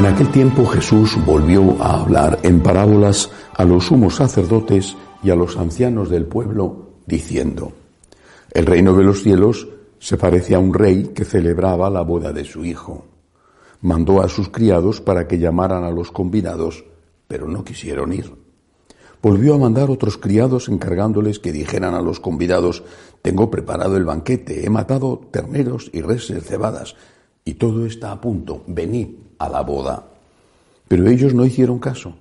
En aquel tiempo Jesús volvió a hablar en parábolas a los sumos sacerdotes y a los ancianos del pueblo, diciendo, El reino de los cielos se parece a un rey que celebraba la boda de su hijo. Mandó a sus criados para que llamaran a los convidados, pero no quisieron ir. Volvió a mandar otros criados encargándoles que dijeran a los convidados, Tengo preparado el banquete, he matado terneros y reses cebadas, y todo está a punto, venid a la boda. Pero ellos no hicieron caso.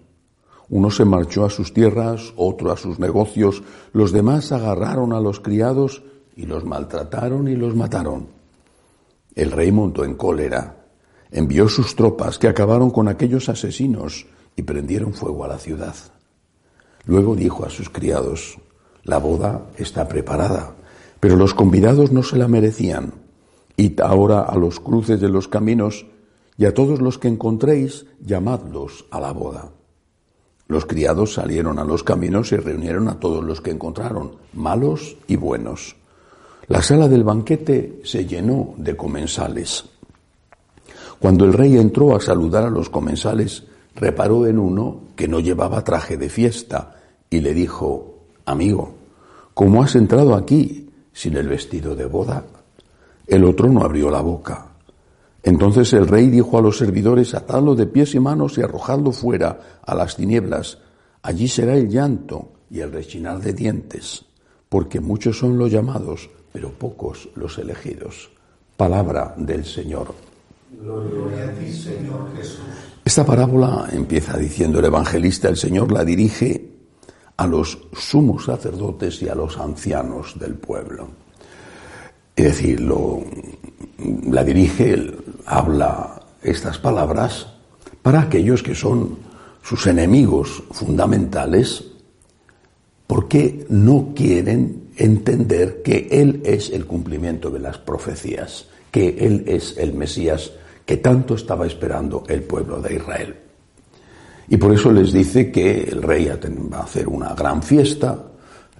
Uno se marchó a sus tierras, otro a sus negocios, los demás agarraron a los criados y los maltrataron y los mataron. El rey montó en cólera, envió sus tropas que acabaron con aquellos asesinos y prendieron fuego a la ciudad. Luego dijo a sus criados, la boda está preparada, pero los convidados no se la merecían. Id ahora a los cruces de los caminos y a todos los que encontréis, llamadlos a la boda. Los criados salieron a los caminos y reunieron a todos los que encontraron, malos y buenos. La sala del banquete se llenó de comensales. Cuando el rey entró a saludar a los comensales, reparó en uno que no llevaba traje de fiesta y le dijo, Amigo, ¿cómo has entrado aquí sin el vestido de boda? El otro no abrió la boca. Entonces el rey dijo a los servidores, atadlo de pies y manos y arrojadlo fuera a las tinieblas. Allí será el llanto y el rechinar de dientes, porque muchos son los llamados, pero pocos los elegidos. Palabra del Señor. Gloria a ti, Señor Jesús. Esta parábola empieza diciendo el evangelista, el Señor la dirige a los sumos sacerdotes y a los ancianos del pueblo. Es decir, lo, la dirige, habla estas palabras para aquellos que son sus enemigos fundamentales, porque no quieren entender que Él es el cumplimiento de las profecías, que Él es el Mesías que tanto estaba esperando el pueblo de Israel. Y por eso les dice que el rey va a hacer una gran fiesta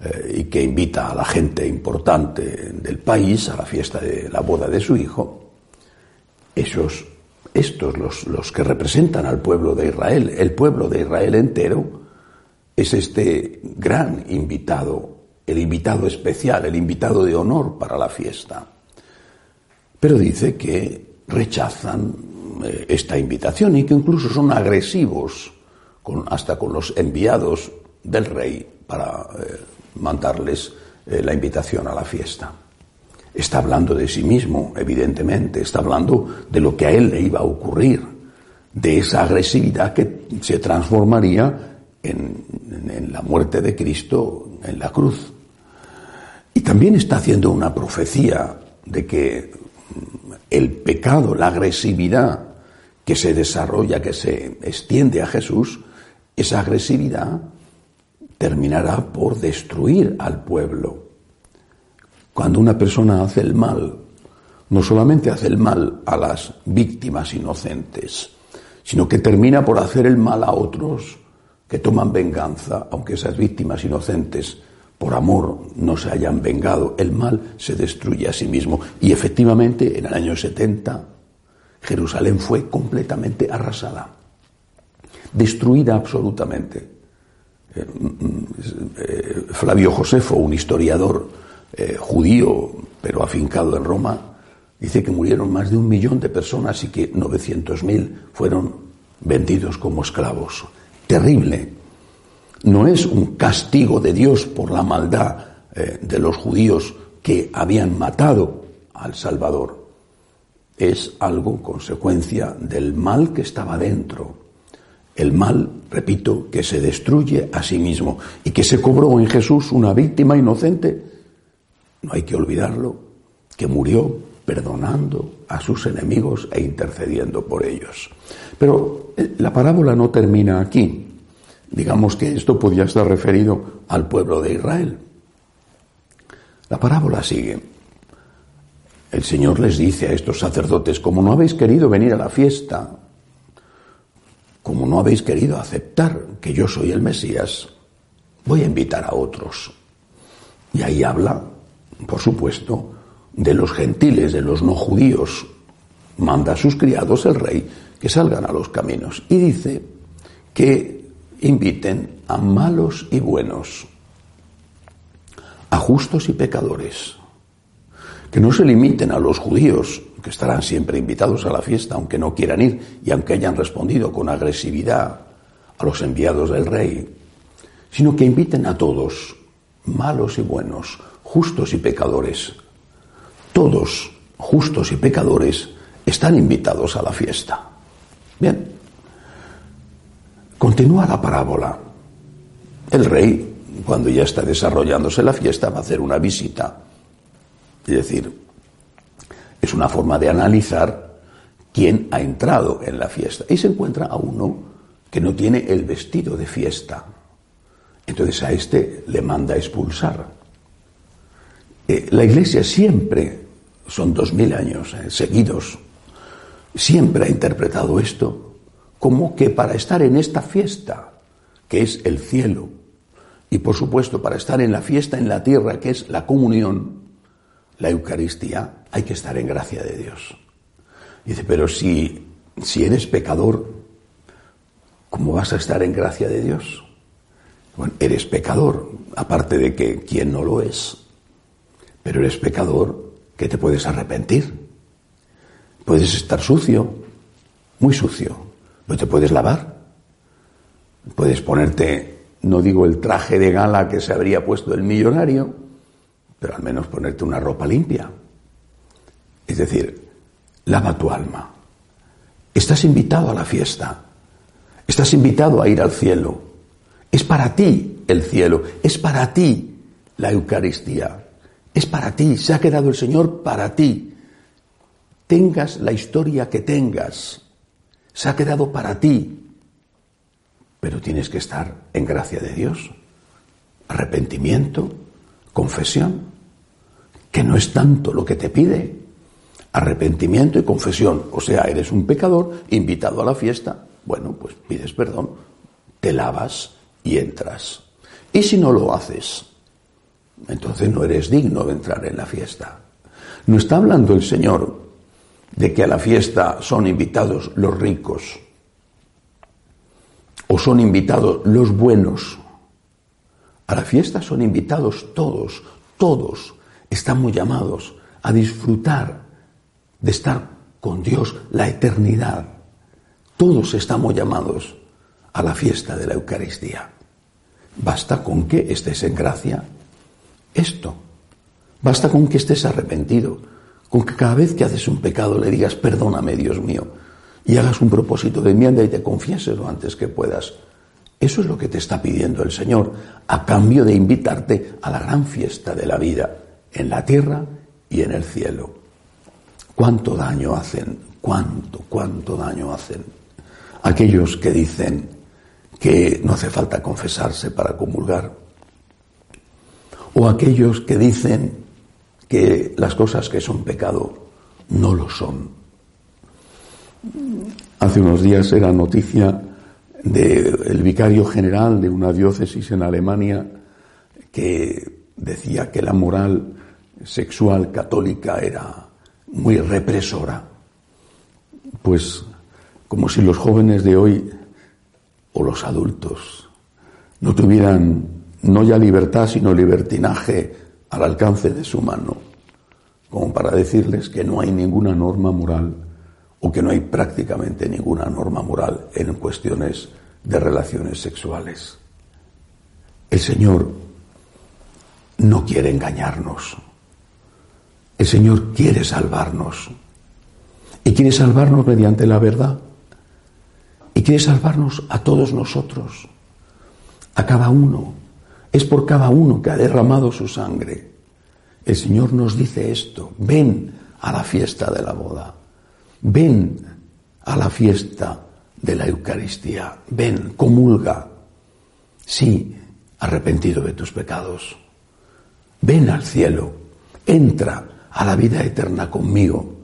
eh, y que invita a la gente importante del país a la fiesta de la boda de su hijo. Esos, estos, los, los que representan al pueblo de Israel, el pueblo de Israel entero, es este gran invitado, el invitado especial, el invitado de honor para la fiesta. Pero dice que rechazan eh, esta invitación y que incluso son agresivos hasta con los enviados del rey para eh, mandarles eh, la invitación a la fiesta. Está hablando de sí mismo, evidentemente, está hablando de lo que a él le iba a ocurrir, de esa agresividad que se transformaría en la muerte de Cristo en la cruz. Y también está haciendo una profecía de que el pecado, la agresividad que se desarrolla, que se extiende a Jesús, esa agresividad terminará por destruir al pueblo. Cuando una persona hace el mal, no solamente hace el mal a las víctimas inocentes, sino que termina por hacer el mal a otros que toman venganza, aunque esas víctimas inocentes por amor no se hayan vengado, el mal se destruye a sí mismo. Y efectivamente, en el año 70, Jerusalén fue completamente arrasada, destruida absolutamente. Eh, mm, eh, Flavio Josefo, un historiador eh, judío, pero afincado en Roma, dice que murieron más de un millón de personas y que 900.000 fueron vendidos como esclavos. Terrible, no es un castigo de Dios por la maldad de los judíos que habían matado al Salvador. Es algo consecuencia del mal que estaba dentro. El mal, repito, que se destruye a sí mismo y que se cobró en Jesús una víctima inocente. No hay que olvidarlo, que murió perdonando a sus enemigos e intercediendo por ellos. Pero eh, la parábola no termina aquí. Digamos que esto podía estar referido al pueblo de Israel. La parábola sigue. El Señor les dice a estos sacerdotes, como no habéis querido venir a la fiesta, como no habéis querido aceptar que yo soy el Mesías, voy a invitar a otros. Y ahí habla, por supuesto, de los gentiles, de los no judíos. Manda a sus criados el rey que salgan a los caminos. Y dice que inviten a malos y buenos, a justos y pecadores, que no se limiten a los judíos, que estarán siempre invitados a la fiesta, aunque no quieran ir y aunque hayan respondido con agresividad a los enviados del rey, sino que inviten a todos, malos y buenos, justos y pecadores. Todos, justos y pecadores, están invitados a la fiesta. Bien, continúa la parábola. El rey, cuando ya está desarrollándose la fiesta, va a hacer una visita. Es decir, es una forma de analizar quién ha entrado en la fiesta. Y se encuentra a uno que no tiene el vestido de fiesta. Entonces a este le manda a expulsar. Eh, la iglesia siempre, son dos mil años eh, seguidos, siempre ha interpretado esto como que para estar en esta fiesta, que es el cielo, y por supuesto para estar en la fiesta en la tierra, que es la comunión, la Eucaristía, hay que estar en gracia de Dios. Dice, pero si, si eres pecador, ¿cómo vas a estar en gracia de Dios? Bueno, eres pecador, aparte de que quien no lo es, pero eres pecador que te puedes arrepentir. Puedes estar sucio, muy sucio, pero te puedes lavar. Puedes ponerte, no digo el traje de gala que se habría puesto el millonario, pero al menos ponerte una ropa limpia. Es decir, lava tu alma. Estás invitado a la fiesta. Estás invitado a ir al cielo. Es para ti el cielo. Es para ti la Eucaristía. Es para ti. Se ha quedado el Señor para ti. Tengas la historia que tengas. Se ha quedado para ti. Pero tienes que estar en gracia de Dios. Arrepentimiento, confesión que no es tanto lo que te pide. Arrepentimiento y confesión. O sea, eres un pecador invitado a la fiesta. Bueno, pues pides perdón, te lavas y entras. Y si no lo haces, entonces no eres digno de entrar en la fiesta. No está hablando el Señor de que a la fiesta son invitados los ricos o son invitados los buenos. A la fiesta son invitados todos, todos, estamos llamados a disfrutar de estar con Dios la eternidad. Todos estamos llamados a la fiesta de la Eucaristía. Basta con que estés en gracia. Esto. Basta con que estés arrepentido. Con que cada vez que haces un pecado le digas, perdóname, Dios mío. Y hagas un propósito de enmienda y te confieses lo antes que puedas. Eso es lo que te está pidiendo el Señor, a cambio de invitarte a la gran fiesta de la vida en la tierra y en el cielo. ¿Cuánto daño hacen? ¿Cuánto, cuánto daño hacen? Aquellos que dicen que no hace falta confesarse para comulgar. O aquellos que dicen que las cosas que son pecado no lo son. Hace unos días era noticia del vicario general de una diócesis en Alemania que decía que la moral sexual católica era muy represora. Pues como si los jóvenes de hoy o los adultos no tuvieran no ya libertad, sino libertinaje al alcance de su mano, como para decirles que no hay ninguna norma moral o que no hay prácticamente ninguna norma moral en cuestiones de relaciones sexuales. El Señor no quiere engañarnos. El Señor quiere salvarnos. Y quiere salvarnos mediante la verdad. Y quiere salvarnos a todos nosotros, a cada uno. Es por cada uno que ha derramado su sangre. El Señor nos dice esto, ven a la fiesta de la boda, ven a la fiesta de la Eucaristía, ven, comulga, sí, arrepentido de tus pecados. Ven al cielo, entra a la vida eterna conmigo,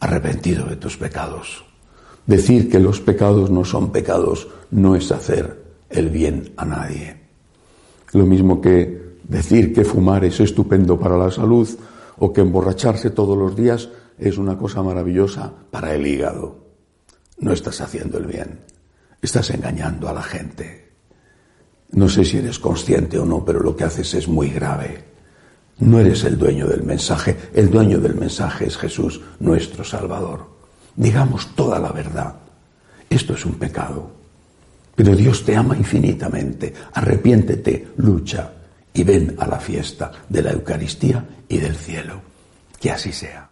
arrepentido de tus pecados. Decir que los pecados no son pecados no es hacer el bien a nadie. Lo mismo que decir que fumar es estupendo para la salud o que emborracharse todos los días es una cosa maravillosa para el hígado. no estás haciendo el bien. Estás engañando a la gente. No sé si eres consciente o no, pero lo que haces es muy grave. No eres el dueño del mensaje. El dueño del mensaje es Jesús, nuestro Salvador. Digamos toda la verdad. Esto es un pecado. Pero Dios te ama infinitamente. Arrepiéntete, lucha y ven a la fiesta de la Eucaristía y del cielo. Que así sea.